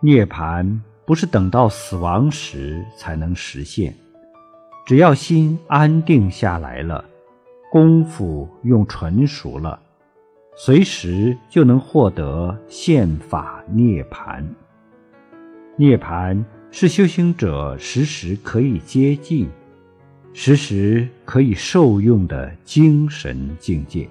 涅槃不是等到死亡时才能实现，只要心安定下来了，功夫用纯熟了，随时就能获得宪法涅槃涅槃是修行者时时可以接近，时时可以受用的精神境界。